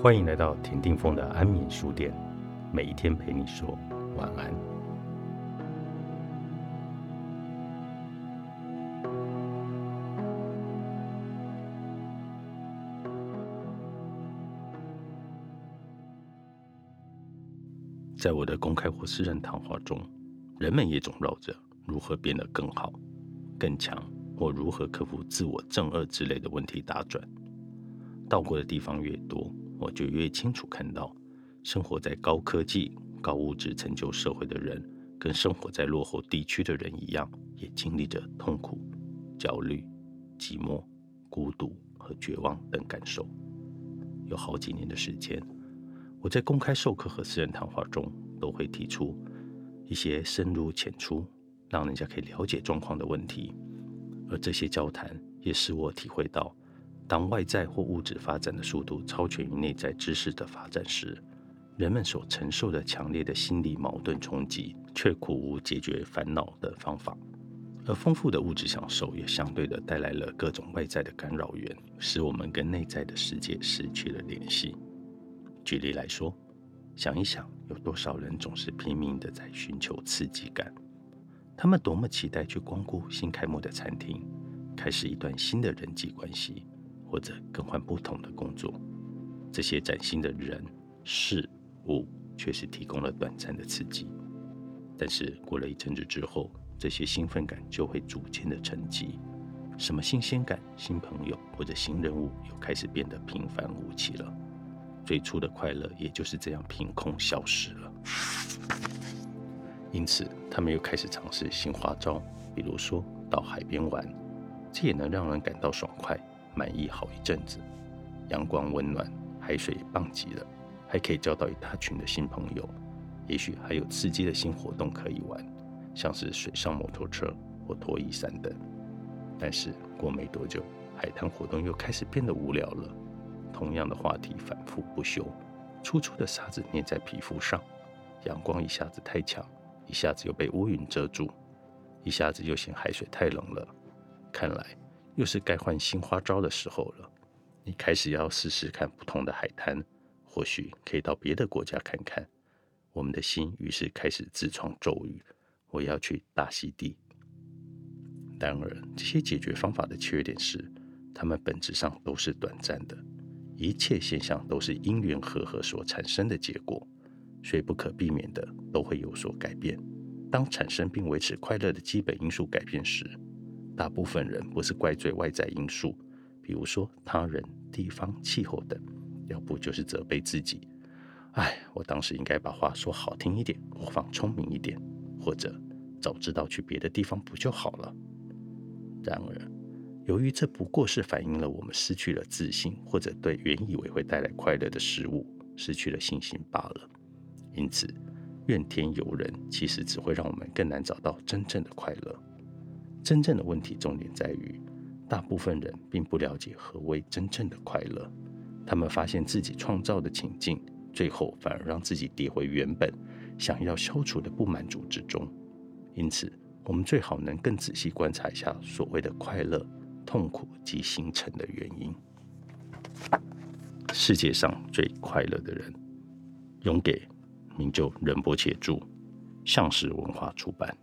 欢迎来到田定峰的安眠书店，每一天陪你说晚安。在我的公开或私人谈话中，人们也总绕着如何变得更好、更强，或如何克服自我正恶之类的问题打转。到过的地方越多，我就越清楚看到，生活在高科技、高物质成就社会的人，跟生活在落后地区的人一样，也经历着痛苦、焦虑、寂寞、孤独和绝望等感受。有好几年的时间。我在公开授课和私人谈话中，都会提出一些深入浅出、让人家可以了解状况的问题，而这些交谈也使我体会到，当外在或物质发展的速度超全于内在知识的发展时，人们所承受的强烈的心理矛盾冲击，却苦无解决烦恼的方法。而丰富的物质享受也相对的带来了各种外在的干扰源，使我们跟内在的世界失去了联系。举例来说，想一想，有多少人总是拼命的在寻求刺激感？他们多么期待去光顾新开幕的餐厅，开始一段新的人际关系，或者更换不同的工作。这些崭新的人事物确实提供了短暂的刺激，但是过了一阵子之后，这些兴奋感就会逐渐的沉积。什么新鲜感、新朋友或者新人物，又开始变得平凡无奇了。最初的快乐也就是这样凭空消失了。因此，他们又开始尝试新花招，比如说到海边玩，这也能让人感到爽快、满意好一阵子。阳光温暖，海水棒极了，还可以交到一大群的新朋友。也许还有刺激的新活动可以玩，像是水上摩托车或拖衣伞等。但是过没多久，海滩活动又开始变得无聊了。同样的话题反复不休，粗粗的沙子粘在皮肤上，阳光一下子太强，一下子又被乌云遮住，一下子又嫌海水太冷了。看来又是该换新花招的时候了。你开始要试试看不同的海滩，或许可以到别的国家看看。我们的心于是开始自创咒语：我要去大溪地。然而，这些解决方法的缺点是，它们本质上都是短暂的。一切现象都是因缘和合所产生的结果，所以不可避免的都会有所改变。当产生并维持快乐的基本因素改变时，大部分人不是怪罪外在因素，比如说他人、地方、气候等，要不就是责备自己：“哎，我当时应该把话说好听一点，或放聪明一点，或者早知道去别的地方不就好了。”然而。由于这不过是反映了我们失去了自信，或者对原以为会带来快乐的事物失去了信心罢了。因此，怨天尤人其实只会让我们更难找到真正的快乐。真正的问题重点在于，大部分人并不了解何谓真正的快乐。他们发现自己创造的情境，最后反而让自己跌回原本想要消除的不满足之中。因此，我们最好能更仔细观察一下所谓的快乐。痛苦及形成的原因。世界上最快乐的人，永给名就仁波切著，向实文化出版。